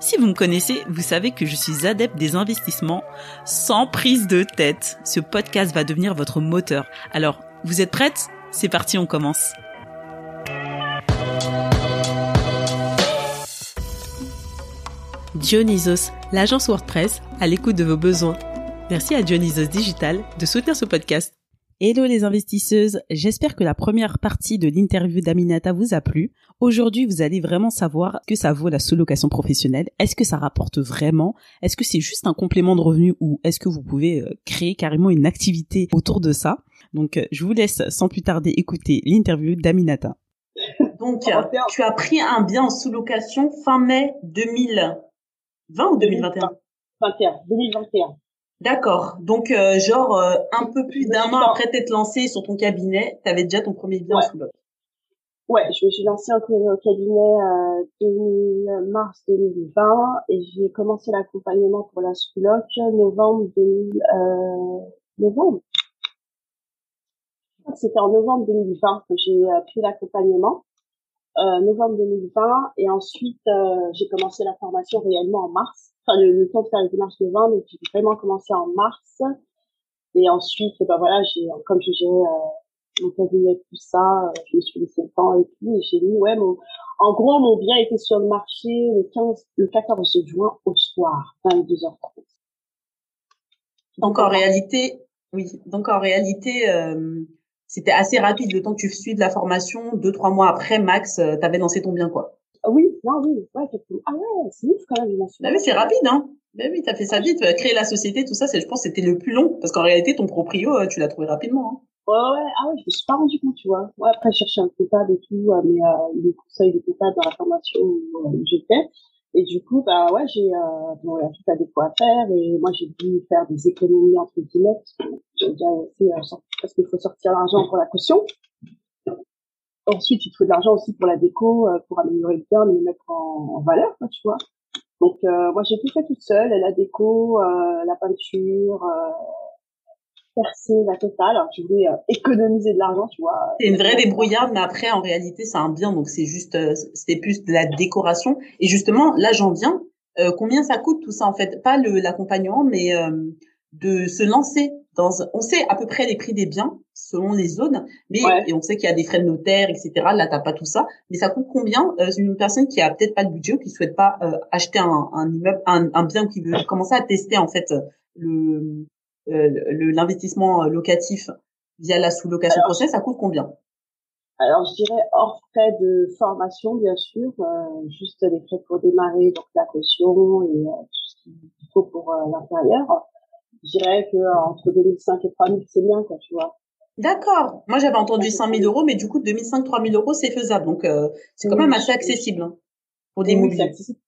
Si vous me connaissez, vous savez que je suis adepte des investissements sans prise de tête. Ce podcast va devenir votre moteur. Alors, vous êtes prête? C'est parti, on commence. Dionysos, l'agence WordPress, à l'écoute de vos besoins. Merci à Dionysos Digital de soutenir ce podcast. Hello les investisseuses, j'espère que la première partie de l'interview d'Aminata vous a plu. Aujourd'hui, vous allez vraiment savoir que ça vaut la sous-location professionnelle. Est-ce que ça rapporte vraiment? Est-ce que c'est juste un complément de revenu ou est-ce que vous pouvez euh, créer carrément une activité autour de ça? Donc, euh, je vous laisse sans plus tarder écouter l'interview d'Aminata. Donc, tu as pris un bien en sous-location fin mai 2020 ou 2021 2021, 2021. D'accord. Donc, euh, genre, euh, un peu plus d'un an après t'être lancé sur ton cabinet, tu avais déjà ton premier bien ouais. sous loc. Ouais, je me suis lancée en cabinet euh, 2000, mars 2020 et j'ai commencé l'accompagnement pour la sous-loc novembre 2000, euh, novembre. C'était en novembre 2020 que j'ai euh, pris l'accompagnement. Euh, novembre 2020 et ensuite j'ai commencé la formation réellement en mars enfin le, le, temps de faire les démarches de vente donc j'ai vraiment commencé en mars. Et ensuite ben voilà j'ai comme je gérais euh, mon cabinet tout ça euh, je me suis laissé le temps et tout et j'ai mis ouais mon en gros mon bien était sur le marché le 15 le 14 juin au soir 22h30 donc en réalité oui donc en réalité euh, c'était assez rapide le temps que tu suives la formation deux trois mois après max euh, t'avais lancé ton bien quoi oui, non, oui, ouais, ah ouais, c'est ouf quand même, Bah oui, c'est rapide, hein. Bah oui, t'as fait ça vite, créer la société, tout ça, c'est, je pense, c'était le plus long, parce qu'en réalité, ton proprio, euh, tu l'as trouvé rapidement, hein. Ouais, ouais, ah ouais, je me suis pas rendu compte, tu vois. Ouais, après, je cherchais un comptable et tout, euh, mais, euh, les conseils de comptable dans la formation où, où j'étais. Et du coup, bah ouais, j'ai, euh, bon, a tout à des fois à faire, et moi, j'ai dû faire des économies, entre guillemets, parce que j'ai déjà fait, euh, parce qu'il faut sortir l'argent pour la caution. Ensuite, il te faut de l'argent aussi pour la déco, euh, pour améliorer le bien, le mettre en, valeur, tu vois. Donc, euh, moi, j'ai tout fait toute seule, la déco, euh, la peinture, euh, percer la totale. Je voulais euh, économiser de l'argent, tu vois. C'est une vraie débrouillarde, mais après, en réalité, c'est un bien, donc c'est juste, euh, c'était plus de la décoration. Et justement, là, j'en viens. combien ça coûte tout ça, en fait? Pas l'accompagnement, mais de se lancer dans, on sait à peu près les prix des biens selon les zones, mais ouais. et on sait qu'il y a des frais de notaire, etc. Là, t'as pas tout ça, mais ça coûte combien euh, une personne qui a peut-être pas le budget ou qui souhaite pas euh, acheter un, un immeuble, un, un, bien qui veut commencer à tester en fait le euh, l'investissement locatif via la sous-location prochaine, ça coûte combien? alors, je dirais hors frais de formation, bien sûr, euh, juste les frais pour démarrer, donc la caution et euh, tout ce qu'il faut pour euh, l'intérieur. Je dirais que entre 2005 et 3000, c'est bien, quoi, tu vois. D'accord. Moi, j'avais entendu 5000 euros, mais du coup, 2005, 3000 euros, c'est faisable. Donc, euh, c'est quand oui, même assez accessible hein, pour des oui, mobiliers. Accessible.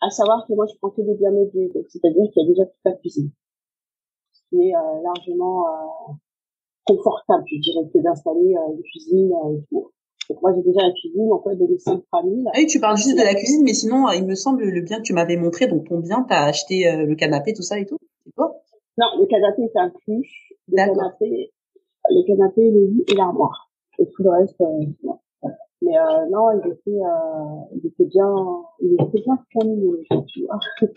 À savoir que moi, je prends que des biens meublés, donc c'est-à-dire qu'il y a déjà toute la cuisine, ce qui est euh, largement euh, confortable, je dirais, que d'installer euh, une cuisine euh, et tout. Donc moi, j'ai déjà la cuisine, en fait, 2005, 3000. Ah oui, tu parles juste de la cuisine, mais sinon, il me semble, le bien que tu m'avais montré, donc ton bien, t'as acheté euh, le canapé, tout ça et tout, c'est toi? Non, le canapé est inclus. Le canapé, le canapé, le lit et l'armoire. Et tout le reste, euh, non. Mais euh, non, il était, euh, il était bien, il était bien fourni, tu vois.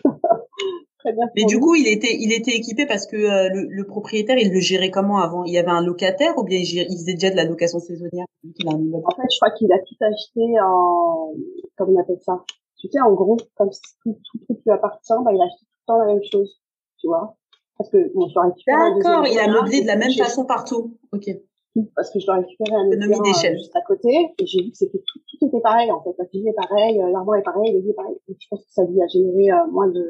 Très bien. Mais du coup, il était, il était équipé parce que euh, le, le, propriétaire, il le gérait comment avant? Il y avait un locataire ou bien il, gérait, il faisait déjà de la location saisonnière? Il a un En fait, je crois qu'il a tout acheté en, comment on appelle ça? Tu sais, en gros, comme si tout, tout truc lui appartient, bah, il a acheté tout le temps la même chose, tu vois? Parce que bon, je D'accord, il a meublé de la même façon partout. Ok. parce que je dois récupérer un autre euh, juste à côté et j'ai vu que c'était tout, tout était pareil en fait. La fille est pareille euh, l'armoire est pareil le lit est pareil. Je pense que ça lui a généré euh, moins de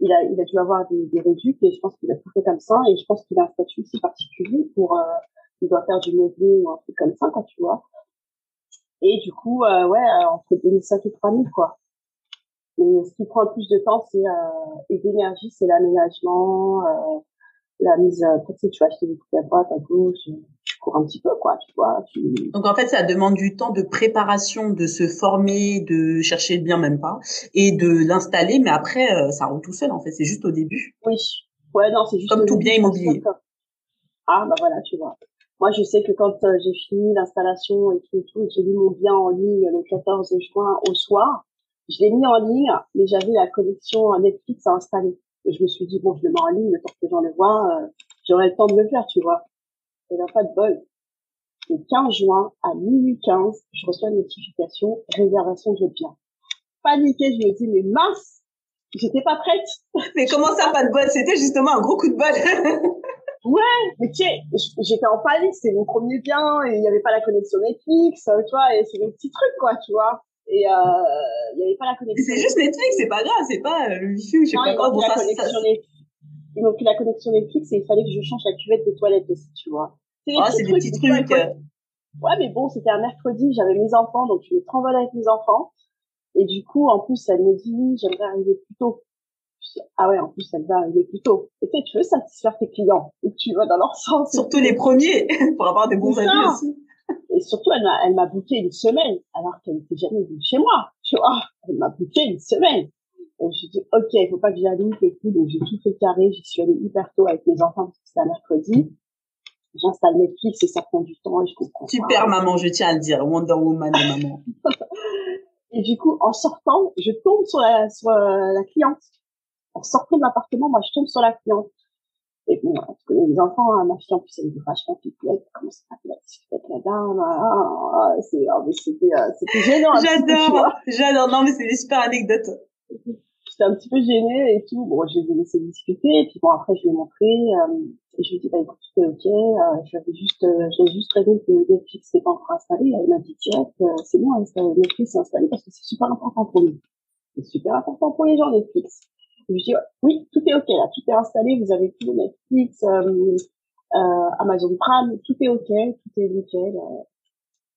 il a il a dû avoir des, des et je pense qu'il a tout fait comme ça et je pense qu'il a un statut aussi particulier pour il doit faire du meublé ou un truc comme ça quand tu vois. Et du coup ouais entre 2005 et 3000 quoi mais ce qui prend le plus de temps c'est et d'énergie c'est l'aménagement la mise à côté, tu vas acheter des trucs à droite, à gauche, tu cours un petit peu, quoi, tu vois. Donc en fait, ça demande du temps de préparation, de se former, de chercher le bien même pas, et de l'installer, mais après, euh, ça roule tout seul, en fait, c'est juste au début. Oui. Ouais, non, c'est juste Comme tout bien immobilier. Ah, bah voilà, tu vois. Moi, je sais que quand euh, j'ai fini l'installation et tout et tout, j'ai mis mon bien en ligne le 14 juin au soir, je l'ai mis en ligne, mais j'avais la connexion Netflix à installer je me suis dit, bon, je le mets en ligne, le temps que j'en le vois, euh, j'aurai le temps de le faire, tu vois. Et là, pas de bol. Le 15 juin, à minuit 15, je reçois une notification, réservation de bien. Paniqué, je me dis, mais mince, j'étais pas prête. Mais comment ça, pas de bol? C'était justement un gros coup de bol. ouais, mais tu sais, j'étais en panique, c'est mon premier bien, et il n'y avait pas la connexion Netflix, tu vois, et c'est des petits trucs, quoi, tu vois. Et euh, il n'y avait pas la connexion. C'est juste Netflix, c'est pas grave, c'est pas euh, le wifi ou je sais pas quoi. Ça, Ils m'ont pris la connexion Netflix et il fallait que je change la cuvette de toilette aussi, tu vois. C'est oh, c'est des petits trucs. Ouais, mais bon, c'était un mercredi, j'avais mes enfants, donc je me travaillais avec mes enfants. Et du coup, en plus, elle me dit oui, j'aimerais arriver plus tôt. Je dis, ah ouais, en plus, elle va arriver plus tôt. Et tu sais, tu veux satisfaire tes clients, ou tu vas dans leur sens? Surtout les premiers, pour avoir des bons avis aussi. Et surtout, elle m'a, elle m'a booké une semaine, alors qu'elle n'était jamais venue chez moi. Tu vois, elle m'a booké une semaine. Et je dis, ok, il faut pas que j'allume et tout. Donc, j'ai tout fait carré. J'y suis allée hyper tôt avec mes enfants parce que c'était un mercredi. J'installe Netflix et ça prend du temps et je comprends Super maman, je tiens à le dire. Wonder Woman, maman. et du coup, en sortant, je tombe sur la, sur la cliente. En sortant de l'appartement, moi, je tombe sur la cliente. Et bon, tu connais les enfants, hein, ma fille en plus elle est vachement pipelette, comment ça s'appelle, avec la dame, ah, c'est, ah, c'était, euh, c'était gênant. J'adore, j'adore, non mais c'est des super anecdotes. J'étais un petit peu gênée et tout, bon je les ai laissés discuter, et puis bon après je lui ai montré, euh, et je lui ai dit bah écoute est ok, euh, j'avais juste, euh, j'ai juste rêvé que Netflix n'était pas encore installé, elle m'a dit direct, euh, c'est bon, Netflix est installé parce que c'est super important pour nous. C'est super important pour les gens Netflix. Je dis, oui, tout est OK là, tout est installé, vous avez tout, Netflix, euh, euh, Amazon Prime, tout est OK, tout est nickel. Euh,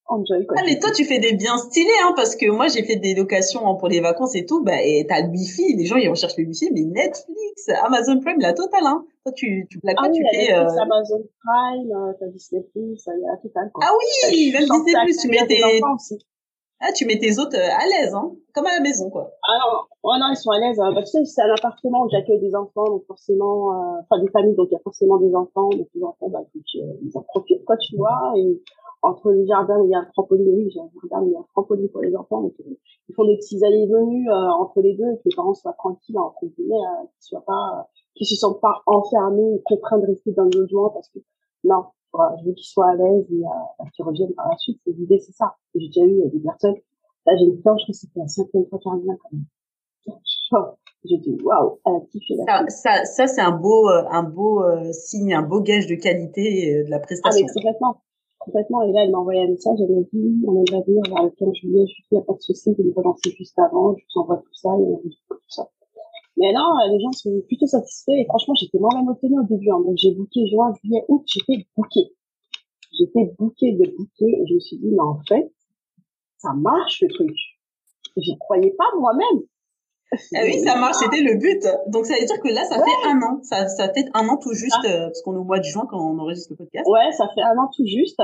enjoy quoi. Ah mais toi tu fais des biens stylés hein parce que moi j'ai fait des locations hein, pour les vacances et tout bah et t'as le wifi les gens ils recherchent le wifi mais Netflix Amazon Prime la totale hein toi tu tu blagues ah pas oui, tu fais euh... Amazon Prime euh, t'as Disney a la totale quoi. ah oui même Disney Plus tu mets tes ah, tu mets tes hôtes euh, à l'aise, hein, comme à la maison, quoi. Ah oh non, ils sont à l'aise. Hein. Bah, tu sais, c'est un appartement où j'accueille des enfants, donc forcément, euh, enfin des familles, donc il y a forcément des enfants, donc les enfants, bah, euh, ils en profitent, quoi, tu vois. Et entre les jardins, il y a un trampoline, oui, j'ai un jardin, il y a un trampoline pour les enfants, donc euh, ils font des petits allées et venues entre les deux, et que les parents soient tranquilles, entre guillemets, qu'ils soient pas, qu'ils se sentent pas enfermés ou contraints de rester dans le logement, parce que non, je veux qu'ils soient à l'aise et euh, qu'ils reviennent par la suite. L'idée, c'est ça. J'ai déjà eu des personnes Là, j'ai une je crois que c'était la cinquième fois qu'elle revient quand même. J'ai dit, waouh, elle a kiffé la Ça, ça, ça c'est un beau, euh, un beau euh, signe, un beau gage de qualité euh, de la prestation. Ah, mais complètement. Complètement. Et là, elle m'a envoyé un message, elle m'a dit, on aimerait venir vers le 15 juillet, je suis il n'y a pas de souci, vous me relancez juste avant, je vous envoie tout ça, et tout ça. Mais non, les gens sont plutôt satisfaits, et franchement, j'étais moi-même étonnée au début, hein. Donc, j'ai booké juin, juillet, août, j'étais booké. J'étais booké de booké, et je me suis dit, mais en fait, ça marche le truc. J'y croyais pas moi-même. Ah oui, ça marche, c'était le but. Donc ça veut dire que là, ça fait un an. Ça, ça fait un an tout juste, ah. euh, parce qu'on est au mois de juin quand on enregistre le podcast. Ouais, ça fait un an tout juste.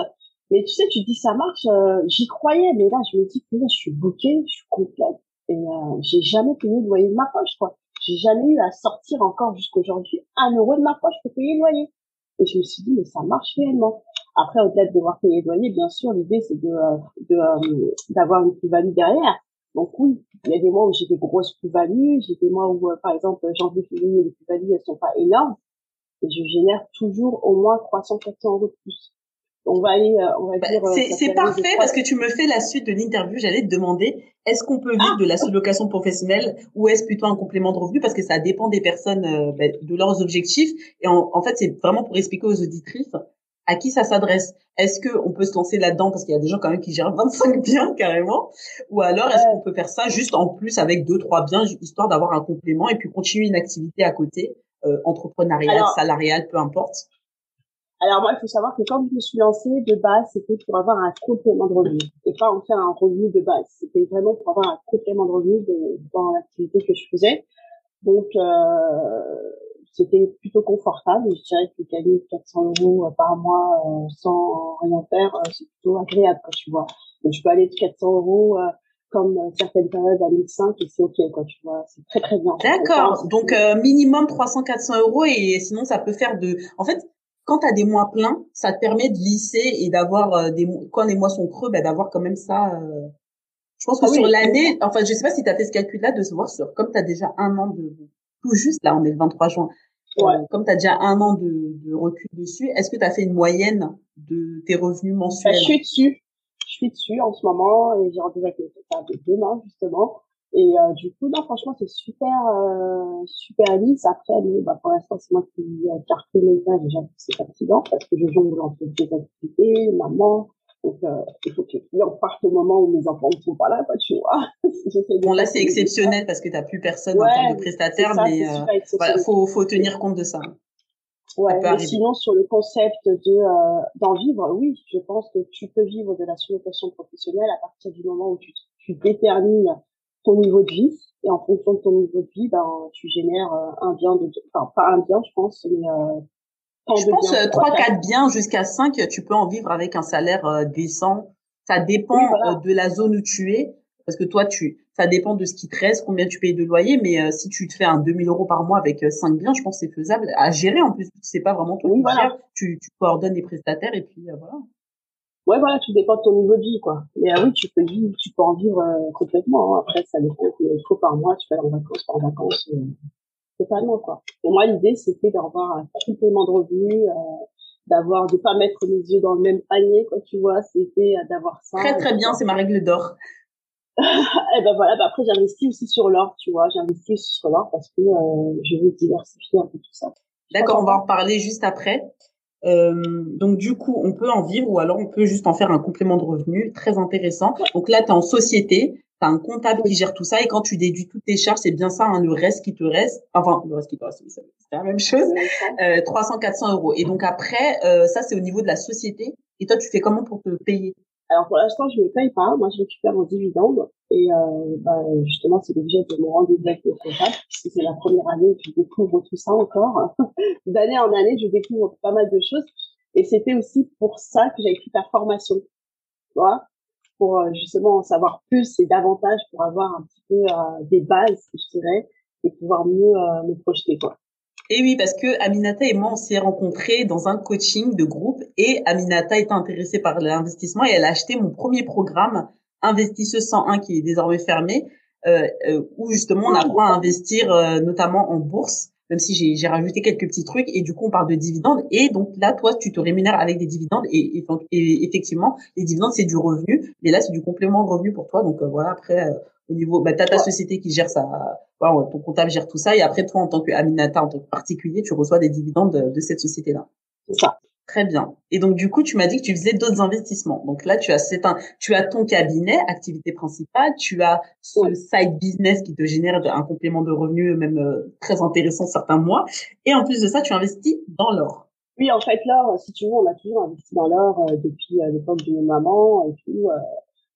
Mais tu sais, tu dis ça marche, euh, j'y croyais, mais là, je me dis que là, je suis bloquée, je suis complète. Et euh, j'ai jamais payé le loyer de ma poche, quoi. J'ai jamais eu à sortir encore jusqu'aujourd'hui un euro de ma poche pour payer le loyer. Et je me suis dit, mais ça marche réellement. Après, au-delà de devoir payer le loyer, bien sûr, l'idée, c'est de, de, euh, d'avoir une plus-value derrière. Donc oui, il y a des mois où j'ai des grosses plus-values, j'ai des mois où, euh, par exemple, janvier, février, les plus-values, elles sont pas énormes. Et je génère toujours au moins 300, 400 euros de plus. On va aller, euh, on va bah, dire. C'est parfait parce que tu me fais la suite de l'interview. J'allais te demander, est-ce qu'on peut vivre ah. de la sous-location professionnelle ou est-ce plutôt un complément de revenu? Parce que ça dépend des personnes, bah, de leurs objectifs. Et en, en fait, c'est vraiment pour expliquer aux auditrices à qui ça s'adresse. Est-ce que on peut se lancer là-dedans parce qu'il y a des gens quand même qui gèrent 25 biens carrément, ou alors est-ce qu'on peut faire ça juste en plus avec deux trois biens histoire d'avoir un complément et puis continuer une activité à côté, euh, entrepreneuriale, salariale, peu importe? Alors moi, il faut savoir que quand je me suis lancée, de base, c'était pour avoir un complément de revenu. Et pas en faire un revenu de base. C'était vraiment pour avoir un complément de revenu dans l'activité que je faisais. Donc, euh, c'était plutôt confortable. Je dirais que gagner 400 euros euh, par mois euh, sans rien faire, euh, c'est plutôt agréable, quand tu vois. Donc, je peux aller de 400 euros comme certaines périodes à 1005 et c'est ok, quoi, tu vois. C'est très, très bien. D'accord. Donc, minimum 300-400 euros et sinon, ça peut faire de... En fait, quand tu as des mois pleins, ça te permet de lisser et d'avoir des quand les mois sont creux, ben, d'avoir quand même ça. Je pense que ah sur l'année, enfin, je sais pas si tu as fait ce calcul-là de se voir sur, comme tu as déjà un an de, tout juste, là, on est le 23 juin. Euh, ouais. comme tu as déjà un an de, de recul dessus, est-ce que tu as fait une moyenne de tes revenus mensuels Je suis dessus. Je suis dessus en ce moment et j'ai rendez-vous avec les demain, justement. Et euh, du coup, non, franchement, c'est super, euh, super lisse. Après, bah, pour l'instant, c'est moi qui ai carté les déjà, c'est fatigant parce que je jongle entre des activités, maman, donc, euh, il faut que les clients partent au moment où mes enfants ne sont pas là, tu vois. bon, là, c'est exceptionnel parce que tu n'as plus personne en termes de prestataire, mais euh, faut, faut tenir compte de ça. Ouais, mais sinon, sur le concept de euh, d'en vivre, oui, je pense que tu peux vivre de la sous-location professionnelle à partir du moment où tu, tu détermines ton niveau de vie et en fonction de ton niveau de vie, ben, tu génères euh, un bien de, enfin, pas un bien, je pense, mais euh, je pense euh, trois, quatre biens jusqu'à 5, tu peux en vivre avec un salaire euh, décent. Ça dépend euh, de la zone où tu es, parce que toi, tu, ça dépend de ce qui te reste, combien tu payes de loyer. Mais si tu te fais un 2000 euros par mois avec 5 biens, je pense que c'est faisable à gérer. En plus, tu sais pas vraiment toi qui gères, tu, tu coordonnes les prestataires et puis voilà. Ouais, voilà, tout dépend de ton niveau de vie, quoi. Mais oui, tu peux vivre, tu peux en vivre complètement. Hein. Après, ça dépend combien il faut par mois. Tu peux aller en vacances, en vacances totalement quoi. Et moi l'idée c'était d'avoir un complément de revenus, euh, d'avoir de pas mettre mes yeux dans le même panier quoi tu vois, c'était euh, d'avoir ça. Très très bien, c'est ma règle d'or. et ben voilà, bah après j'investis aussi sur l'or, tu vois, j'investis aussi sur l'or parce que euh, je veux diversifier un peu tout ça. D'accord, on va en reparler juste après. Euh, donc du coup, on peut en vivre ou alors on peut juste en faire un complément de revenu très intéressant. Donc là, tu es en société, un comptable qui gère tout ça et quand tu déduis toutes tes charges, c'est bien ça, hein, le reste qui te reste, enfin le reste qui te reste, c'est la même chose, euh, 300-400 euros. Et donc après, euh, ça c'est au niveau de la société. Et toi, tu fais comment pour te payer? Alors pour l'instant, je ne paye pas. Moi, je récupère mon dividende et euh, bah, justement, c'est l'objet de mon rendez-vous avec le comptable parce que c'est la première année que je découvre tout ça encore. D'année en année, je découvre pas mal de choses. Et c'était aussi pour ça que j'ai écrit ta formation. Vois? Pour euh, justement en savoir plus et davantage pour avoir un petit peu euh, des bases, je dirais, et pouvoir mieux euh, me projeter quoi. Et oui, parce que Aminata et moi, on s'est rencontrés dans un coaching de groupe et Aminata était intéressée par l'investissement et elle a acheté mon premier programme Investisseuse 101 qui est désormais fermé, euh, où justement on apprend à investir notamment en bourse même si j'ai rajouté quelques petits trucs et du coup on parle de dividendes et donc là toi tu te rémunères avec des dividendes et, et, effectivement les dividendes c'est du revenu mais là c'est du complément de revenu pour toi donc euh, voilà après euh, au niveau bah t'as ta société qui gère ça voilà, ton comptable gère tout ça et après toi en tant que Aminata en tant que particulier tu reçois des dividendes de, de cette société là c'est ça Très bien. Et donc du coup, tu m'as dit que tu faisais d'autres investissements. Donc là, tu as c'est un, tu as ton cabinet, activité principale, tu as ce side business qui te génère un complément de revenus même euh, très intéressant certains mois. Et en plus de ça, tu investis dans l'or. Oui, en fait, l'or, si tu veux, on a toujours investi dans l'or euh, depuis euh, l'époque de nos mamans et tout.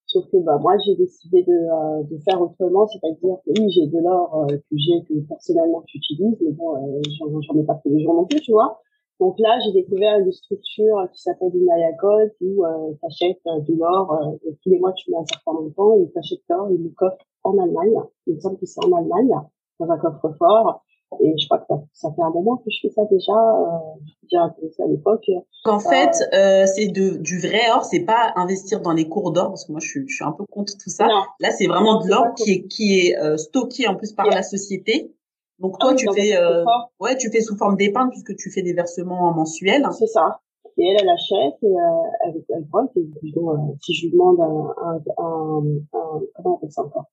sauf que bah moi, j'ai décidé de, de faire autrement, c'est-à-dire que oui, j'ai de l'or que j'ai que personnellement j'utilise, mais bon, j'en ai pas tous les jours non plus, tu vois. Donc là, j'ai découvert une structure qui s'appelle Himalaya Gold où euh, tu achètes euh, de l'or euh, tous les mois tu mets un certain montant et tu achètes l'or et le coffre en Allemagne. Il me semble que c'est en Allemagne dans un coffre-fort. Et je crois que ça, ça, fait un moment que je fais ça déjà. Euh, j'ai intéressé à l'époque. En fait, euh, c'est de du vrai or. C'est pas investir dans les cours d'or parce que moi je suis, je suis un peu contre tout ça. Là, c'est vraiment de l'or qui est qui est euh, stocké en plus par la société donc toi, ah tu fais, euh, ouais, tu fais sous forme d'épargne puisque tu fais des versements mensuels. C'est ça. Et elle, elle achète et euh, elle, elle prend. Et euh, si je lui demande un, un, un, un comment on appelle ça encore?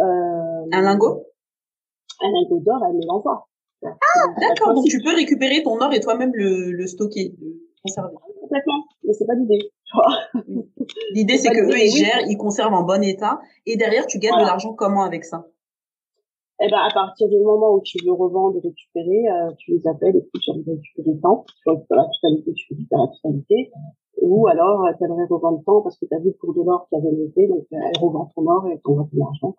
Euh, Un lingot? Un lingot d'or, elle me l'envoie. Ah, d'accord. Donc tu peux récupérer ton or et toi-même le, le stocker. conserver. Complètement, mais c'est pas l'idée. L'idée c'est que eux ils gèrent, ils conservent en bon état et derrière tu gagnes de l'argent comment avec ça eh ben, à partir du moment où tu veux revendre, récupérer, euh, tu les appelles et tu veux récupérer temps. Tu récupères la totalité, tu récupères la totalité. Ou alors, euh, tu aimerais revendre temps parce que tu as vu pour de l'or qui avait été, donc euh, elle revend ton or et elle t'envoie ton argent.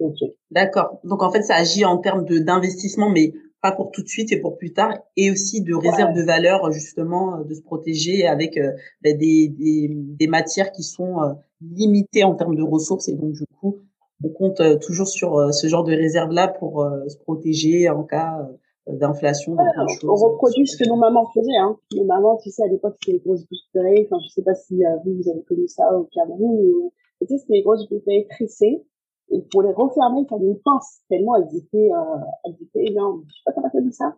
Okay. D'accord. Donc en fait, ça agit en termes d'investissement, mais pas pour tout de suite, et pour plus tard, et aussi de réserve de valeur justement, de se protéger avec ben, des, des, des, matières qui sont limitées en termes de ressources, et donc du coup, on compte euh, toujours sur euh, ce genre de réserve-là pour euh, se protéger en cas d'inflation. on reproduit ce que nos mamans faisaient. Hein. Nos mamans, tu sais, à l'époque, c'était les grosses bouteilles. Enfin, je sais pas si vous, vous avez connu ça au Cameroun. tu sais, c'était les grosses bouteilles tressées. Et pour les refermer, il fallait une pince, tellement elles étaient, euh, elles étaient énormes. Je sais pas comment dit ça.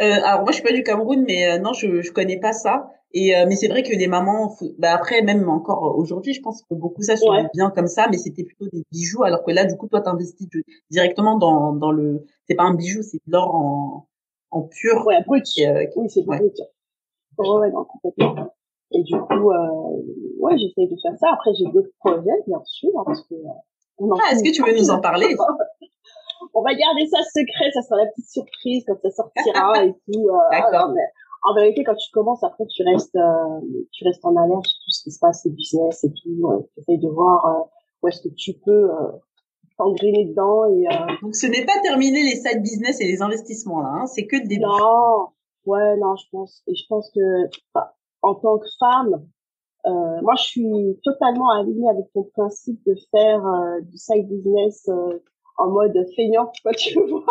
Euh, alors moi je suis pas du Cameroun mais euh, non je je connais pas ça. Et euh, mais c'est vrai que les mamans bah après même encore aujourd'hui je pense qu'on beaucoup ça sur des biens comme ça mais c'était plutôt des bijoux alors que là du coup toi t'investis directement dans dans le c'est pas un bijou c'est de l'or en en pur ouais brut. oui c'est brut. Ouais. ouais non complètement. Et du coup ouais j'essaie de faire ça. Après j'ai d'autres projets bien sûr hein, parce que ah, est-ce que tu veux nous en parler? on va garder ça secret, ça sera la petite surprise quand ça sortira et tout. Euh, D'accord. en vérité, quand tu commences, après, tu restes, euh, tu restes en alerte sur tout ce qui se passe, c'est business et tout. Euh, tu essayes de voir euh, où est-ce que tu peux t'engrainer dedans. Et, Donc, ce n'est pas terminé les side business et les investissements, là. Hein, c'est que des Non. Ouais, non, je pense. Et je pense que, en tant que femme, euh, moi, je suis totalement alignée avec ton principe de faire du side business en mode feignant, quoi, tu vois.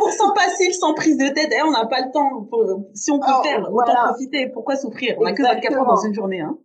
100% passif, sans prise de tête. Eh, on n'a pas le temps. Pour, si on peut faire, autant profiter. Pourquoi souffrir? On n'a que 24 heures dans une journée. Hein.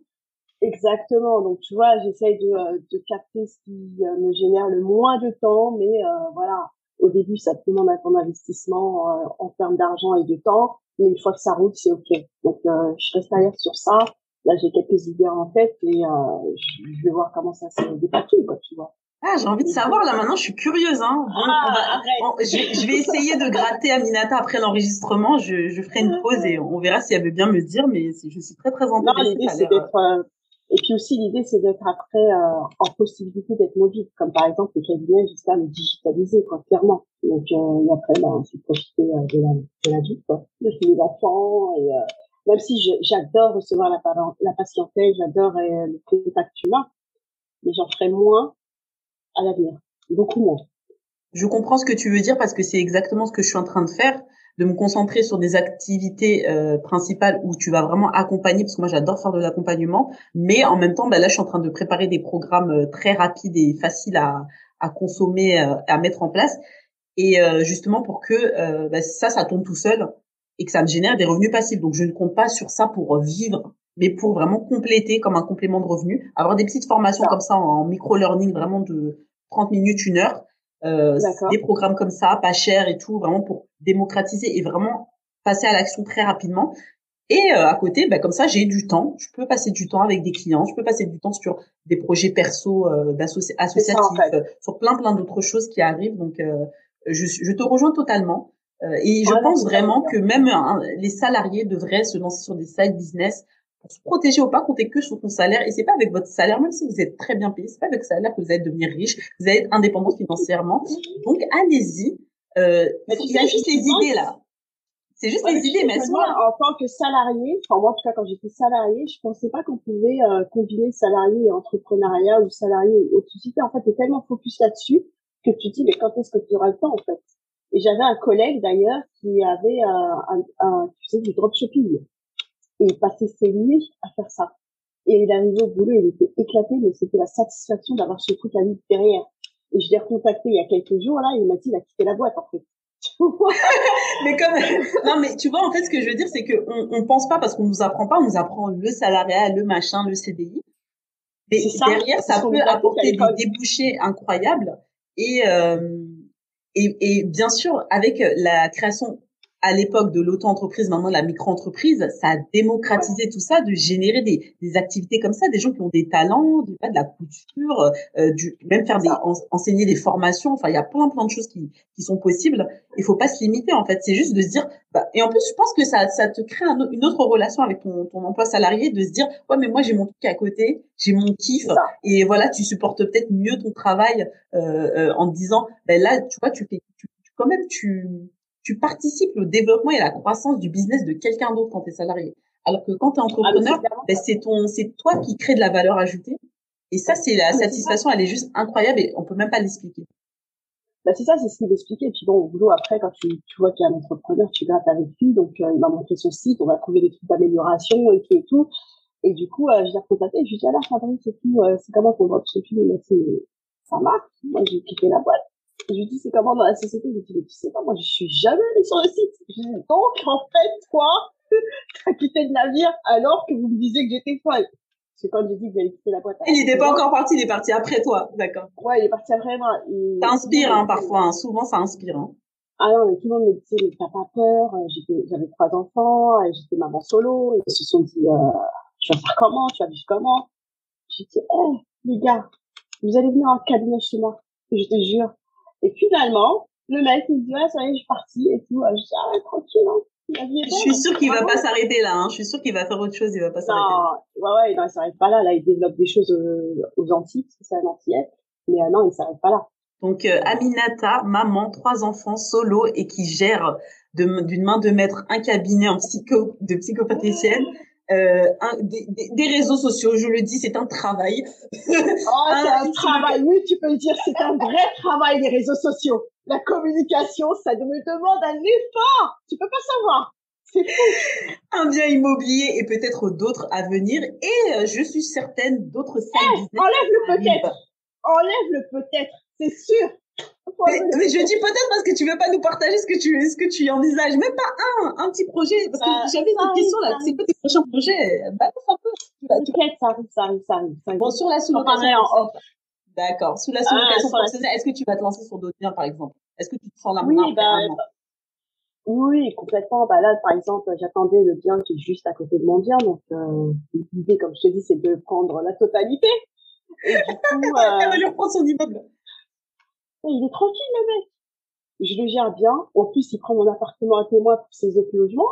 Exactement. Donc, tu vois, j'essaye de, euh, de capter ce qui euh, me génère le moins de temps. Mais euh, voilà, au début, ça te demande un temps d'investissement en termes d'argent et de temps. Mais une fois que ça roule, c'est OK. Donc, je reste alerte sur ça. Là, j'ai quelques idées en tête et je vais voir comment ça se dépatouille, quoi, tu vois. Ah, j'ai envie de savoir là maintenant, je suis curieuse. Hein. Ah, je, vais essayer de gratter Aminata après l'enregistrement. Je, je ferai une pause et on verra si elle veut bien me dire, mais je suis très très intéressée. l'idée c'est d'être euh, et puis aussi l'idée c'est d'être après euh, en possibilité d'être mobile, comme par exemple le cabinet jusqu'à le digitaliser quoi, clairement. Donc euh, et après ben, c'est profiter euh, de la de la vie quoi, de les enfants et même si j'adore recevoir la, la patientèle, j'adore le contact humain, mais j'en ferai moins Je comprends ce que tu veux dire parce que c'est exactement ce que je suis en train de faire, de me concentrer sur des activités euh, principales où tu vas vraiment accompagner, parce que moi j'adore faire de l'accompagnement, mais en même temps, bah, là je suis en train de préparer des programmes euh, très rapides et faciles à, consommer, euh, à mettre en place, et justement pour que bah, ça, ça tombe tout seul et que ça me génère des revenus passifs. Donc je ne compte pas sur ça pour vivre mais pour vraiment compléter comme un complément de revenu, avoir des petites formations comme ça en micro-learning, vraiment de 30 minutes, une heure, euh, des programmes comme ça, pas cher et tout, vraiment pour démocratiser et vraiment passer à l'action très rapidement. Et euh, à côté, bah, comme ça, j'ai du temps. Je peux passer du temps avec des clients. Je peux passer du temps sur des projets perso, euh, associatifs, euh, sur plein plein d'autres choses qui arrivent. Donc, euh, je, je, te rejoins totalement. et je pense vraiment que même les salariés devraient se lancer sur des side business pour se protéger ou pas, comptez que sur ton salaire. Et c'est pas avec votre salaire, même si vous êtes très bien payé, c'est pas avec votre salaire que vous allez devenir riche, vous allez être indépendant financièrement. Donc allez-y. Euh, il y a juste les idées là. C'est juste les idées, mais moi, en tant que salarié, enfin moi en tout cas quand j'étais salarié, je pensais pas qu'on pouvait euh, combiner salarié et entrepreneuriat ou salarié et autre société. En fait, t'es tellement focus là-dessus que tu te dis mais quand est-ce que tu auras le temps en fait? Et j'avais un collègue d'ailleurs qui avait euh, un, un, tu sais du dropshipping et il passait ses nuits à faire ça. Et il arrivait au boulot, il était éclaté, mais c'était la satisfaction d'avoir ce truc à lui derrière. Et je l'ai recontacté il y a quelques jours, là, il m'a dit, il a quitté la boîte, en fait. mais comme non mais tu vois en fait ce que je veux dire c'est que on, on pense pas parce qu'on nous apprend pas on nous apprend le salariat le machin le CDI mais ça, derrière ça peut apporter des débouchés incroyables et, euh, et et bien sûr avec la création à l'époque de l'auto-entreprise, maintenant la micro-entreprise, ça a démocratisé tout ça, de générer des, des activités comme ça, des gens qui ont des talents, de, de la couture, euh, du, même faire des, enseigner des formations. Enfin, il y a plein plein de choses qui, qui sont possibles. Il faut pas se limiter en fait. C'est juste de se dire. Bah, et en plus, je pense que ça, ça te crée une autre relation avec ton, ton emploi salarié, de se dire ouais mais moi j'ai mon truc à côté, j'ai mon kiff et voilà tu supportes peut-être mieux ton travail euh, euh, en te disant ben là tu vois tu fais tu, quand même tu tu participes au développement et à la croissance du business de quelqu'un d'autre quand tu es salarié. Alors que quand tu es entrepreneur, ah, ben, c'est ton, c'est toi qui crée de la valeur ajoutée. Et ça, c'est la ah, satisfaction, elle est juste incroyable et on peut même pas l'expliquer. Bah c'est ça, c'est ce qu'il expliquait. Et puis bon, au boulot, après, quand tu, tu vois qu'il y a un entrepreneur, tu grattes avec lui, donc euh, il m'a montré son site, on va trouver des trucs d'amélioration et tout et tout. Et du coup, euh, je l'ai recontacté, je lui ai dit, alors Fabrice, c'est tout, euh, c'est comment pour votre société ça marche. Moi, j'ai quitté la boîte. Je lui dis, c'est comment dans la société Je lui dis, mais tu sais pas, moi, je suis jamais allée sur le site. Je dis, donc, en fait, toi, t'as quitté le navire alors que vous me disiez que j'étais folle. C'est quand j'ai dit que j'allais quitter la boîte. Il n'était pas encore parti, il est parti après toi, d'accord. Ouais, il est parti après moi. Ça inspire, hein, parfois, hein. souvent ça inspire. Hein. Ah non, mais tout le monde me disait, mais t'as pas peur, euh, j'avais trois enfants, euh, j'étais maman solo, ils se sont dit, euh, tu vas faire comment, tu vas vivre comment? J'ai dit, eh, les gars, vous allez venir en cabinet chez moi, je te jure, et finalement, le mec, il me dit, ouais, ça y est, je suis parti et tout. Je dis, ah ouais, tranquille, hein. Je suis sûre qu'il va pas s'arrêter là. Hein. Je suis sûre qu'il va faire autre chose. Il va pas s'arrêter. Ouais, ouais, non, il s'arrête pas là. Là, il développe des choses euh, aux Antilles, parce que c'est un Antillais. Mais euh, non, il s'arrête pas là. Donc, euh, Aminata, maman, trois enfants, solo et qui gère d'une main de maître un cabinet en psycho, de psychopathécienne euh, un, des, des, réseaux sociaux, je le dis, c'est un travail. Oh, c'est un travail, oui, tu peux le dire, c'est un vrai travail, les réseaux sociaux. La communication, ça me demande un effort. Tu peux pas savoir. C'est fou. Un bien immobilier et peut-être d'autres à venir. Et euh, je suis certaine d'autres hey, eh, Enlève le peut-être. Enlève le peut-être. C'est sûr. Mais, je dis peut-être parce que tu veux pas nous partager ce que tu ce que tu envisages, même pas un un petit projet parce que bah, j'avais une question là, c'est quoi tes prochains projets? Balance un peu. T'inquiète, ça arrive, ça arrive, ça arrive. Bon sur la sous-location. en D'accord. Sous la sous-location ah, professionnelle, est-ce que tu vas te lancer sur d'autres biens par exemple? Est-ce que tu te sens là oui, bah, oui, complètement. Bah là, par exemple, j'attendais le bien qui est juste à côté de mon bien, donc euh, l'idée, comme je te dis, c'est de prendre la totalité. Et du coup, euh... elle va lui reprendre son immeuble il est tranquille le mec. Je le gère bien. En plus, il prend mon appartement à témoin pour ses autres logements.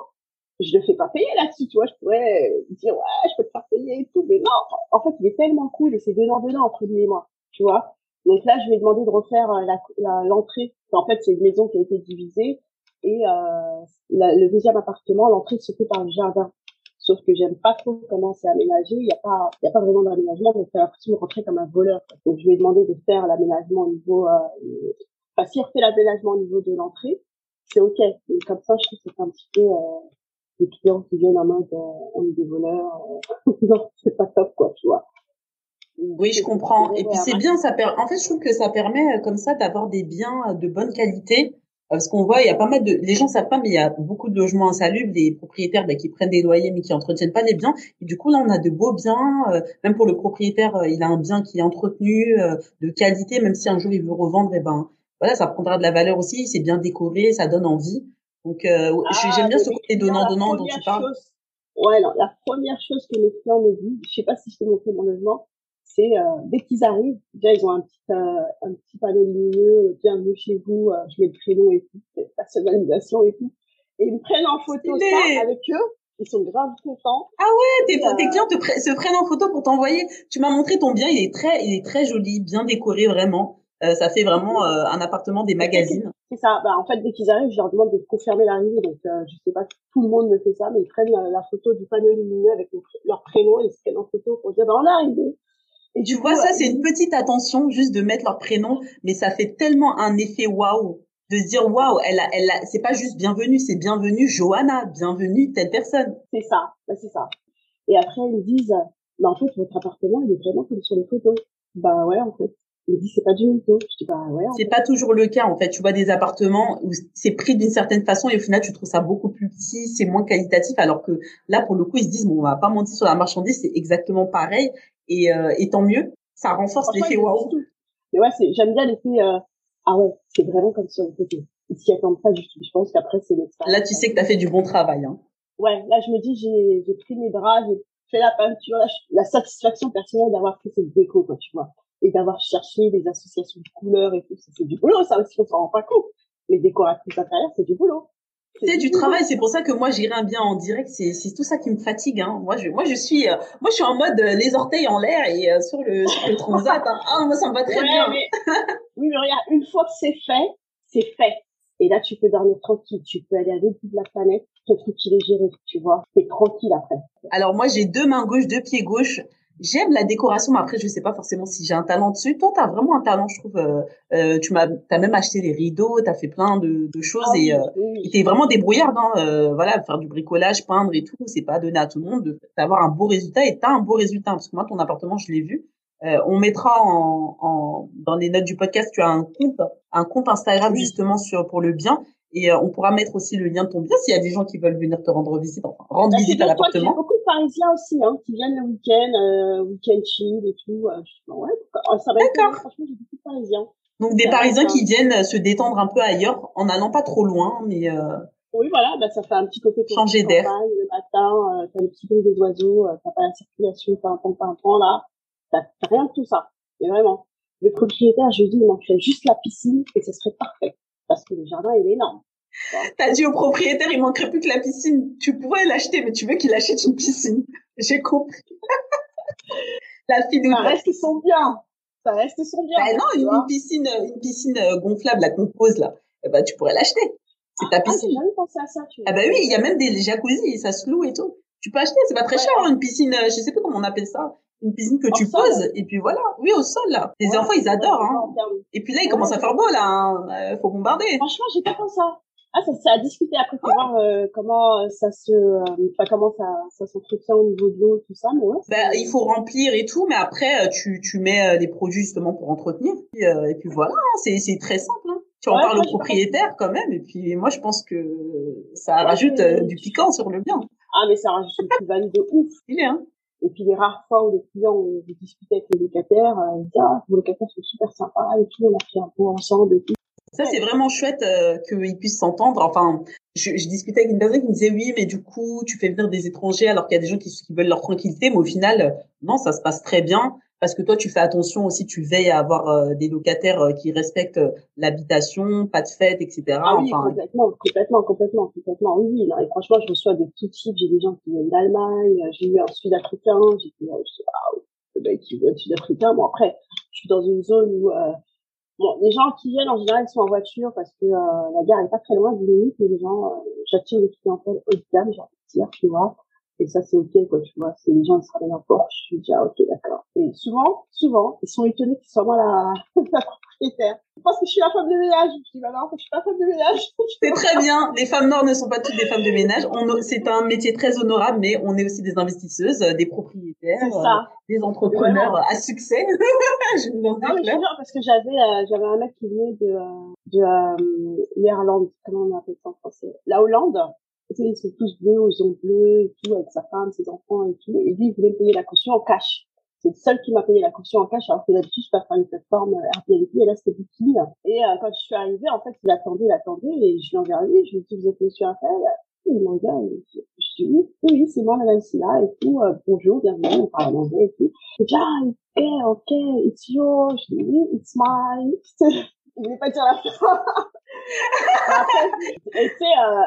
Je le fais pas payer là-dessus, tu vois. Je pourrais dire ouais, je peux te faire payer et tout, mais non. En fait, il est tellement cool et c'est donnant donnant entre lui et moi, tu vois. Donc là, je lui ai demandé de refaire euh, l'entrée. La, en fait, c'est une maison qui a été divisée et euh, le deuxième appartement, l'entrée se fait par le jardin. Sauf que j'aime pas trop comment c'est aménagé. Il y a pas, il y a pas vraiment d'aménagement, donc c'est l'impression de rentrer comme un voleur. Donc je lui ai demandé de faire l'aménagement au niveau, euh, enfin si elle fait l'aménagement au niveau de l'entrée, c'est ok. Mais comme ça, je trouve que c'est un petit peu euh, des clients qui viennent en mode euh, on est des voleurs. Euh, non, c'est pas top quoi, tu vois. Oui, je comprends. Et puis c'est bien, ça per... en fait, je trouve que ça permet euh, comme ça d'avoir des biens de bonne qualité parce qu'on voit, il y a pas mal de, les gens savent pas, mais il y a beaucoup de logements insalubres, des propriétaires bah, qui prennent des loyers mais qui entretiennent pas les biens. Et du coup, là, on a de beaux biens. Euh, même pour le propriétaire, euh, il a un bien qui est entretenu, euh, de qualité, même si un jour il veut revendre, et eh ben voilà, ça prendra de la valeur aussi. C'est bien décoré, ça donne envie. Donc, ah, j'aime bien ce côté donnant-donnant dont tu parles. Ouais, alors la première chose que mes clients me disent, je sais pas si je t'ai montré mon logement, c'est euh, dès qu'ils arrivent, déjà ils ont un petit euh, un petit panneau lumineux, euh, bienvenue chez vous, je mets le prénom et tout, personnalisation et tout, et ils me prennent en photo ça avec eux. Ils sont grave contents. Ah ouais, tes, tes clients te se prennent en photo pour t'envoyer. Tu m'as montré ton bien, il est très, il est très joli, bien décoré vraiment. ça fait vraiment un appartement des magazines. C'est ça. Bah, en fait, dès qu'ils arrivent, je leur demande de confirmer l'arrivée. Donc, je sais pas si tout le monde me fait ça, mais ils prennent la, photo du panneau lumineux avec leur prénom et ils se prennent en photo pour dire, bah, on est arrivé. Et tu vois, ça, c'est une petite attention juste de mettre leur prénom, mais ça fait tellement un effet waouh de se dire waouh, elle a, elle a, c'est pas juste bienvenue, c'est bienvenue Johanna, bienvenue telle personne. C'est ça, bah, c'est ça. Et après ils disent, bah en fait votre appartement il est vraiment comme sur les photos. Bah ouais en fait. Ils me c'est pas du mytho. Je dis bah ouais. C'est pas toujours le cas en fait. Tu vois des appartements où c'est pris d'une certaine façon et au final tu trouves ça beaucoup plus petit, c'est moins qualitatif, alors que là pour le coup ils se disent bon on va pas mentir sur la marchandise, c'est exactement pareil et, euh, et tant mieux, ça renforce l'effet waouh. Mais ouais, c'est, j'aime bien l'effet, euh, ah ouais, c'est vraiment comme sur les photos. ils s'y attendent pas du tout. Je pense qu'après, c'est l'expérience. Là, tu sais que tu as fait du bon travail. Hein. Ouais, là, je me dis, j'ai, j'ai pris mes bras, j'ai fait la peinture, la, la satisfaction personnelle d'avoir fait cette déco, quoi, tu vois. Et d'avoir cherché des associations de couleurs et tout. C'est du boulot, ça aussi, on s'en rend pas compte. Les décoratrices intérieures, c'est du boulot. C'est du travail, c'est pour ça que moi j'irai bien en direct, c'est c'est tout ça qui me fatigue hein. Moi je moi je suis euh, moi je suis en mode euh, les orteils en l'air et euh, sur le sur le transat hein. Ah moi ça me va très bien. Mais... oui mais regarde, une fois que c'est fait, c'est fait. Et là tu peux dormir tranquille, tu peux aller à l'autre bout de la planète, ton truc il est géré, tu vois. T'es tranquille après. Alors moi j'ai deux mains gauches, deux pieds gauches j'aime la décoration, mais après je sais pas forcément si j'ai un talent dessus. Toi, tu as vraiment un talent, je trouve. Euh, euh, tu m'as, t'as même acheté les rideaux, tu as fait plein de, de choses ah et euh, t'es vraiment débrouillarde. Hein, euh, voilà, faire du bricolage, peindre et tout, c'est pas donné à tout le monde d'avoir un beau résultat et t'as un beau résultat parce que moi, ton appartement, je l'ai vu. Euh, on mettra en, en, dans les notes du podcast, tu as un compte, un compte Instagram justement sur pour le bien et euh, on pourra mettre aussi le lien de ton bien s'il y a des gens qui veulent venir te rendre visite, enfin rendre visite à l'appartement. Il y a beaucoup de Parisiens aussi hein, qui viennent le week-end, euh, week-end chill et tout. Euh, ouais, ça va D'accord. Franchement, j'ai beaucoup de Parisiens. Donc des Parisiens qui viennent se détendre un peu ailleurs en n'allant pas trop loin, mais euh... oui voilà, bah, ça fait un petit côté changer d'air. Le matin, euh, t'as le petit bruit des oiseaux, euh, t'as pas la circulation, t'as un temps, un là, t'as rien de tout ça. Mais vraiment, le propriétaire, je dis, il manquerait juste la piscine et ce serait parfait parce que le jardin il est énorme. T'as dit au propriétaire, il manquerait plus que la piscine. Tu pourrais l'acheter, mais tu veux qu'il achète une piscine. J'ai compris. la fille Ça reste son bien. Ça reste son bien. Bah non, une, piscine, une piscine euh, gonflable, la compose là. Eh ben, tu pourrais l'acheter. C'est ta ah, piscine. Ah, j'ai pensé à ça. Tu ah bah oui, il y a même des jacuzzi, ça se loue et tout. Tu peux acheter, c'est pas très cher, hein, une piscine, euh, je sais plus comment on appelle ça une piscine que tu poses et puis voilà. Oui au sol là. Les enfants ils adorent hein. et puis là il commence à faire beau là hein. Euh, faut bombarder. Franchement j'ai pas pensé ça. Ah ça c'est à discuter après pour voir euh, comment euh, ça se enfin comment ça ça s'entretient au niveau de l'eau tout ça mais ouais ben, il faut remplir et tout mais après tu tu mets des produits justement pour entretenir. Et, puis voilà hein. c'est c'est très simple hein. tu en parles au propriétaire quand même et puis moi je pense que ça rajoute du piquant sur le bien. Ah mais ça rajoute une plus-value de ouf. Il est hein et puis les rares fois où les clients ont discuté avec les locataires, euh, ils disent ah vos locataires sont super sympas et tout, on a fait un peu ensemble et tout. Ça c'est vraiment chouette euh, qu'ils puissent s'entendre. Enfin, je, je, discutais avec une personne qui me disait oui, mais du coup tu fais venir des étrangers alors qu'il y a des gens qui, qui veulent leur tranquillité, mais au final non, ça se passe très bien parce que toi tu fais attention aussi, tu veilles à avoir euh, des locataires euh, qui respectent euh, l'habitation, pas de fête, etc. Ah oui, enfin, complètement, complètement, complètement, complètement. Oui, oui. et franchement, je reçois de tout type. J'ai des gens qui viennent d'Allemagne, j'ai eu un Sud-Africain, j'ai dit, pas, le mec qui vient Sud-Africain. Bon après, je suis dans une zone où Bon, les gens qui viennent en général ils sont en voiture parce que la gare est pas très loin du limite, mais les gens, j'attire des clientèles haut de gamme, j'ai envie de dire, tu vois. Et ça, c'est ok, quoi, tu vois. C'est les gens, ils se ramènent en Porsche. Je dis, ah, ok, d'accord. Et souvent, souvent, ils sont étonnés que ce soit moi la, la propriétaire. Je pense que je suis la femme de ménage. Je dis, bah non, je suis pas femme de ménage. C'est très bien. Les femmes noires ne sont pas toutes des femmes de ménage. On, c'est un métier très honorable, mais on est aussi des investisseuses, des propriétaires, euh, des entrepreneurs à succès. je non, mais parce que j'avais, euh, j'avais un mec qui venait de, de, euh, l'Irlande. Comment on appelle ça en français? La Hollande ils sont tous bleus aux ongles bleus et tout, avec sa femme, ses enfants et tout. Et lui, il voulait me payer la caution en cash. C'est le seul qui m'a payé la caution en cash, alors que d'habitude, je passe par une plateforme Airbnb, et là, c'était Booking. Et euh, quand je suis arrivée, en fait, il attendait, il attendait, et je lui envoie lui, je lui dis, vous êtes monsieur Raphaël? Il m'a dit, je dis, oui, oui, c'est moi, madame Silla, et tout, euh, bonjour, bienvenue, on parle anglais et tout. Il dit, ah, hey, ok, it's yours. Je dis, oui, it's mine. il voulait pas dire la fin. et tu sais, euh,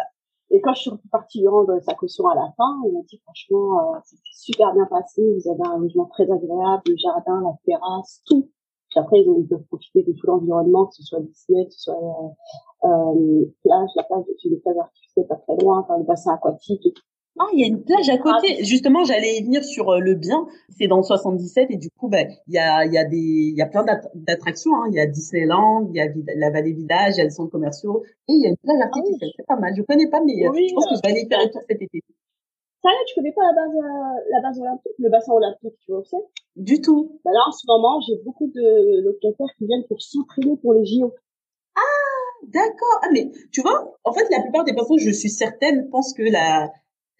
et quand je suis partie lui rendre sa caution à la fin, il m'a dit franchement, euh, super bien passé, vous avez un logement très agréable, le jardin, la terrasse, tout. Puis après, ils pu profiter de tout l'environnement, que ce soit Disney, que ce soit euh, euh, plage, la plage, j'ai des plages artificielles pas très loin, enfin, le bassin aquatique et tout. Ah, il y a une plage à côté. Justement, j'allais y venir sur euh, le bien. C'est dans le 77 et du coup, ben, il y a, il y a des, il y a plein d'attractions. Hein. Il y a Disneyland, il y a la Vallée Village, il y a les centres commerciaux et il y a une plage ah artificielle. C'est pas mal. Je connais pas, mais euh, je pense que je vais aller faire un tour cet été. Ça, tu connais pas la base, euh, la base olympique, le bassin olympique, tu vois, c'est? Du tout. Bah là, en ce moment, j'ai beaucoup de locataires qui viennent pour s'entraîner pour les JO. Ah, d'accord. Ah, mais tu vois, en fait, la plupart des personnes, je suis certaine, pensent que la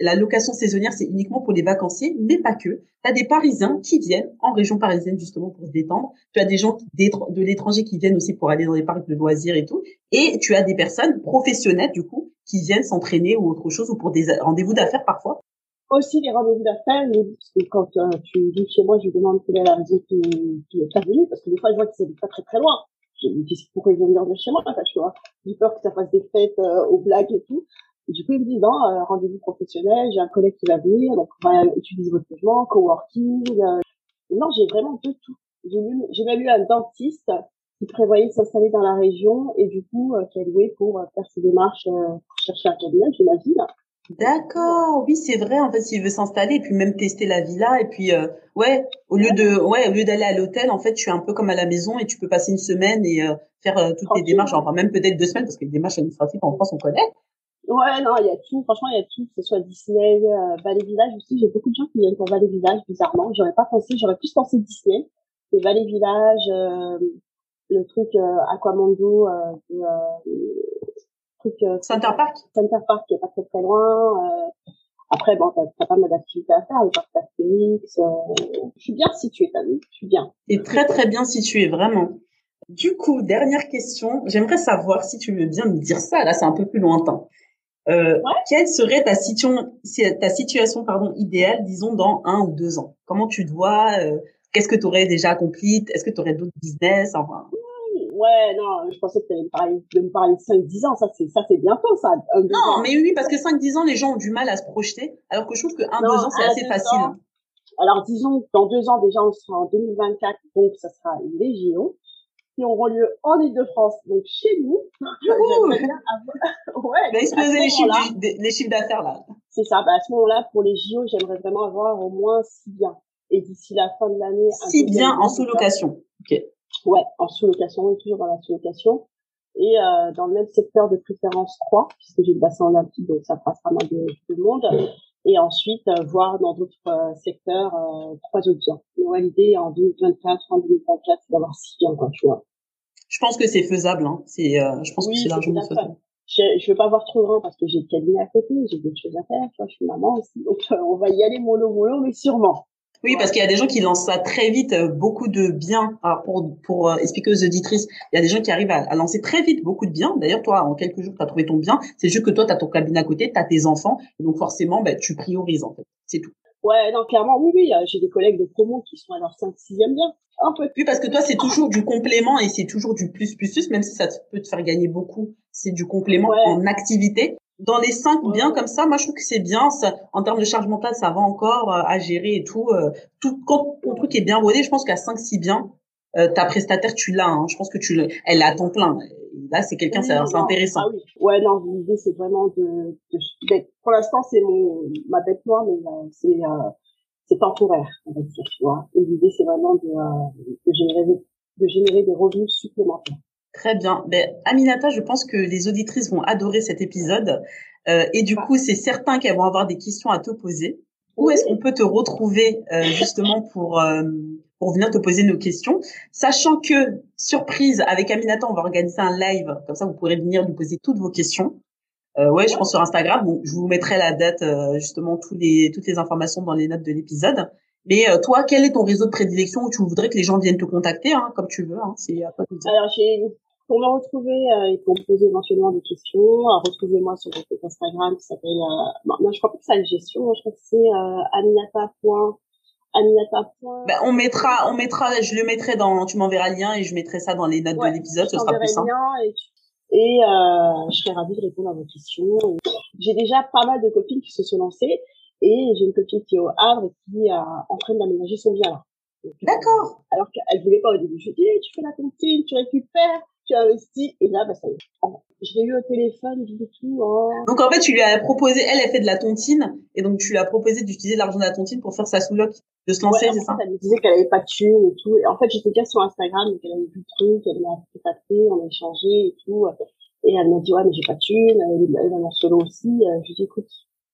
la location saisonnière, c'est uniquement pour les vacanciers, mais pas que. Tu as des Parisiens qui viennent en région parisienne justement pour se détendre. Tu as des gens de l'étranger qui viennent aussi pour aller dans les parcs de loisirs et tout. Et tu as des personnes professionnelles du coup qui viennent s'entraîner ou autre chose ou pour des rendez-vous d'affaires parfois. Aussi les rendez-vous d'affaires, parce que quand euh, tu vis chez moi, je demande quelle est la raison qui, qui est venue, parce que des fois je vois qu'ils habitent pas très très loin. Je me dis pourquoi ils viennent dormir chez moi, tu vois. J'ai peur que ça fasse des fêtes euh, aux blagues et tout. Du coup, il me dit, non, euh, rendez-vous professionnel, j'ai un collègue qui va venir, donc on va utiliser votre logement, coworking. Euh. Non, j'ai vraiment de tout. J'ai même eu un dentiste qui prévoyait s'installer dans la région et du coup, euh, qui a loué pour faire ses démarches, pour chercher un cabinet, j'imagine. D'accord, oui c'est vrai en fait s'il veut s'installer et puis même tester la villa et puis ouais au lieu de ouais au lieu d'aller à l'hôtel en fait tu es un peu comme à la maison et tu peux passer une semaine et faire toutes tes démarches enfin même peut-être deux semaines parce que les démarches administratives en France on connaît Ouais, non, il y a tout. Franchement, il y a tout, que ce soit Disney, euh, Valley Village aussi. J'ai beaucoup de gens qui viennent pour Valley Village, bizarrement. J'aurais pas pensé, j'aurais plus pensé Disney. C'est Valley Village, euh, le truc euh, Aquamondo, euh, euh truc euh, Center Park. Center Park qui est pas très très loin. Euh, après, bon, t'as pas mal d'activités à faire, le parc Astérix. je suis bien située, t'as vu Je suis bien. Et très très bien située, vraiment. Du coup, dernière question. J'aimerais savoir si tu veux bien me dire ça. Là, c'est un peu plus lointain. Euh, Quelle serait ta, situation, ta situation pardon, idéale, disons, dans un ou deux ans? Comment tu te vois euh, Qu'est-ce que tu aurais déjà accompli? Est-ce que tu aurais d'autres business? Enfin... Ouais, non, je pensais que tu allais me parler, de me parler de 5-10 ans. Ça, c'est, ça, c'est bientôt, ça. non, mais oui, parce que 5-10 ans, les gens ont du mal à se projeter. Alors que je trouve que 1-2 ans, c'est assez facile. alors, disons, dans deux ans, déjà, on sera en 2024, donc ça sera les JO qui auront lieu en Ile-de-France, donc chez nous. ouais, exploser les chiffres, les chiffres d'affaires là. C'est ça. Bah, à ce moment-là, pour les JO, j'aimerais vraiment avoir au moins six biens. Et d'ici la fin de l'année, six biens en sous-location. Ok. Ouais, en sous-location, toujours dans la sous-location. Et euh, dans le même secteur de préférence 3, puisque j'ai le bassin olympique, donc ça passera mal de tout le monde et ensuite euh, voir dans d'autres euh, secteurs euh, trois autres biens. Mais l'idée en 2024, en 2024, c'est d'avoir six biens, quoi, tu vois. Je pense que c'est faisable. Hein. C'est, je pense que c'est largement faisable. Je, je veux pas voir trop grand parce que j'ai le cabinet à côté, j'ai d'autres choses à faire. Tu vois, je suis maman aussi, donc on va y aller mollo mollo, mais sûrement. Oui, parce qu'il y a des gens qui lancent ça très vite, euh, beaucoup de biens. Alors pour pour euh, expliquer aux auditrices, il y a des gens qui arrivent à, lancer très vite beaucoup de biens. D'ailleurs, toi, en quelques jours, tu as trouvé ton bien. C'est juste que toi, tu as ton cabinet à côté, tu as tes enfants, donc forcément, ben, tu priorises en fait. C'est tout. Ouais, non, clairement, oui, oui. J'ai des collègues de promo qui sont à leur 5 6e bien. Un peu. Oui, parce que toi, c'est toujours du complément et c'est toujours du plus, plus, plus, même si ça peut te faire gagner beaucoup. C'est du complément en activité dans les cinq biens comme ça, moi je trouve que c'est bien. Ça, en termes de charge mentale, ça va encore euh, à gérer et tout. Euh, tout quand ton truc est bien rodé, je pense qu'à 5 six biens, euh, ta prestataire tu l'as. Hein, je pense que tu l'as. Elle a à ton plein. Là, c'est quelqu'un, c'est intéressant. Ah oui. Ouais, non, l'idée c'est vraiment de, de, pour l'instant c'est mon ma bête noire, mais c'est c'est temporaire, on va dire, tu vois. Et l'idée c'est vraiment de, de générer de générer des revenus supplémentaires. Très bien. Ben, Aminata, je pense que les auditrices vont adorer cet épisode. Euh, et du coup, c'est certain qu'elles vont avoir des questions à te poser. Où est-ce qu'on peut te retrouver euh, justement pour euh, pour venir te poser nos questions, sachant que surprise avec Aminata, on va organiser un live comme ça, vous pourrez venir lui poser toutes vos questions. Euh, ouais, je pense sur Instagram. Bon, je vous mettrai la date, euh, justement, tous les toutes les informations dans les notes de l'épisode. Mais euh, toi, quel est ton réseau de prédilection où tu voudrais que les gens viennent te contacter, hein, comme tu veux hein, C'est à toi de dire. Alors, j'ai pour me retrouver euh, et pour me poser éventuellement des questions, euh, retrouvez-moi sur mon compte Instagram qui s'appelle. Euh, non, je crois pas que c'est une gestion. Je crois que c'est euh, Aminata. Aminata. Ben, on mettra, on mettra, je le mettrai dans, tu m'enverras le lien et je mettrai ça dans les notes de l'épisode, ce sera plus simple. Et, et euh, je serai ravie de répondre à vos questions. J'ai déjà pas mal de copines qui se sont lancées et j'ai une copine qui est au Havre et qui est en train d'aménager son bien là. D'accord. Alors qu'elle voulait pas au début. Je lui dit, eh, tu fais la cantine, tu récupères, tu investis. Et là, bah, ça y est. Je l'ai eu au téléphone, dit tout. Oh. Donc en fait, tu lui as proposé, elle, elle fait de la tontine, et donc tu lui as proposé d'utiliser l'argent de la tontine pour faire sa sous-loc, de se lancer, c'est ça? Elle me disait qu'elle avait pas de thunes et tout. Et en fait, j'étais déjà sur Instagram, donc elle avait vu le truc, elle m'a contacté, on a échangé et tout. Et elle m'a dit, ouais, mais j'ai pas de thunes, elle est en solo aussi. Je lui ai dit, écoute,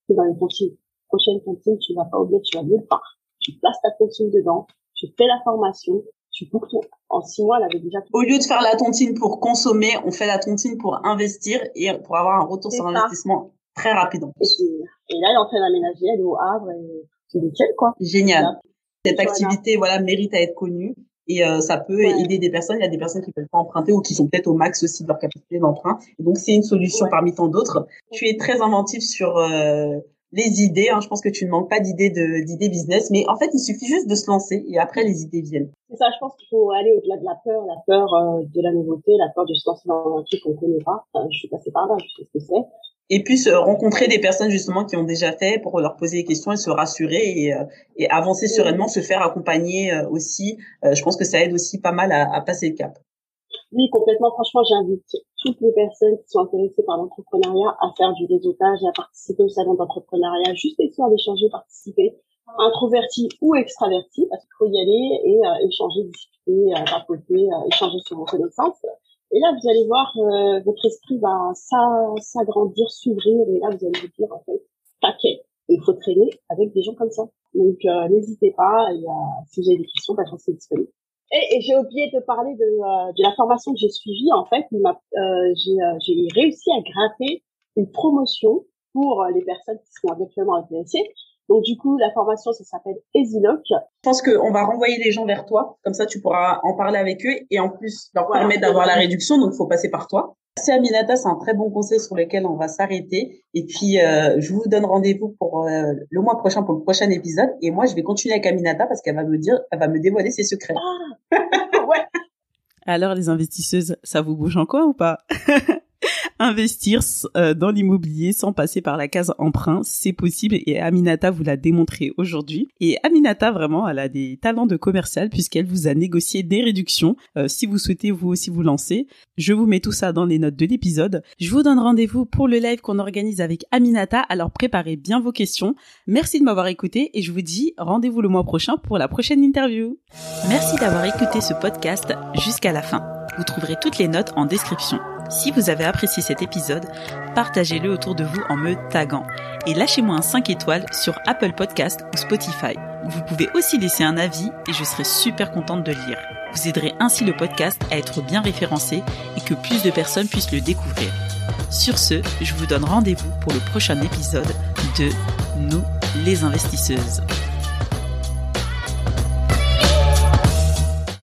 c'est dans les tontines prochaine cantine, tu vas pas oublier, tu vas nulle part. Tu places ta tontine dedans, tu fais la formation, tu boucles ton... En six mois, elle avait déjà... Au lieu de faire la tontine pour consommer, on fait la tontine pour investir et pour avoir un retour sur investissement très rapide. Et, et, là, elle est en train d'aménager, elle est au Havre et c'est nickel, quoi. Génial. Cette activité, voilà, mérite à être connue et euh, ça peut aider des personnes. Il y a des personnes qui peuvent pas emprunter ou qui sont peut-être au max aussi de leur capacité d'emprunt. Donc c'est une solution parmi tant d'autres. Tu es très inventif sur euh, les idées. Hein. Je pense que tu ne manques pas d'idées de d'idées business, mais en fait il suffit juste de se lancer et après les idées viennent. C'est ça. Je pense qu'il faut aller au-delà de la peur, la peur euh, de la nouveauté, la peur de se lancer dans un truc qu'on connaît pas. je suis passée par là, je sais ce que c'est et puis rencontrer des personnes justement qui ont déjà fait pour leur poser des questions et se rassurer et, euh, et avancer sereinement, se faire accompagner euh, aussi. Je pense que ça aide aussi pas mal à, à passer le cap. Oui, complètement. Franchement, j'invite toutes les personnes qui sont intéressées par l'entrepreneuriat à faire du réseautage et à participer au salon d'entrepreneuriat, juste histoire d'échanger, participer, introverti ou extraverti, parce qu'il faut y aller et échanger, discuter, papoter, échanger sur vos connaissances. Et là, vous allez voir, euh, votre esprit va s'agrandir, s'ouvrir, et là, vous allez vous dire, en fait, paquet. il faut traîner avec des gens comme ça. Donc, euh, n'hésitez pas, et, si vous avez des questions, bah, je disponible. Et, et j'ai oublié de parler de, euh, de la formation que j'ai suivie. En fait, j'ai réussi à gratter une promotion pour les personnes qui sont actuellement intéressées. Donc du coup, la formation, ça s'appelle EasyLock. Je pense qu'on va renvoyer les gens vers toi, comme ça tu pourras en parler avec eux et en plus leur permettre d'avoir la réduction, donc il faut passer par toi. Merci Aminata, c'est un très bon conseil sur lequel on va s'arrêter. Et puis, euh, je vous donne rendez-vous pour euh, le mois prochain pour le prochain épisode. Et moi, je vais continuer avec Aminata parce qu'elle va me dire, elle va me dévoiler ses secrets. Ah. Alors, les investisseuses, ça vous bouge en quoi ou pas? Investir euh, dans l'immobilier sans passer par la case emprunt, c'est possible et Aminata vous l'a démontré aujourd'hui. Et Aminata vraiment, elle a des talents de commercial puisqu'elle vous a négocié des réductions euh, si vous souhaitez vous aussi vous lancer. Je vous mets tout ça dans les notes de l'épisode. Je vous donne rendez-vous pour le live qu'on organise avec Aminata, alors préparez bien vos questions. Merci de m'avoir écouté et je vous dis rendez-vous le mois prochain pour la prochaine interview. Merci d'avoir écouté ce podcast jusqu'à la fin. Vous trouverez toutes les notes en description. Si vous avez apprécié cet épisode, partagez-le autour de vous en me taguant et lâchez-moi un 5 étoiles sur Apple Podcast ou Spotify. Vous pouvez aussi laisser un avis et je serai super contente de lire. Vous aiderez ainsi le podcast à être bien référencé et que plus de personnes puissent le découvrir. Sur ce, je vous donne rendez-vous pour le prochain épisode de Nous les investisseuses.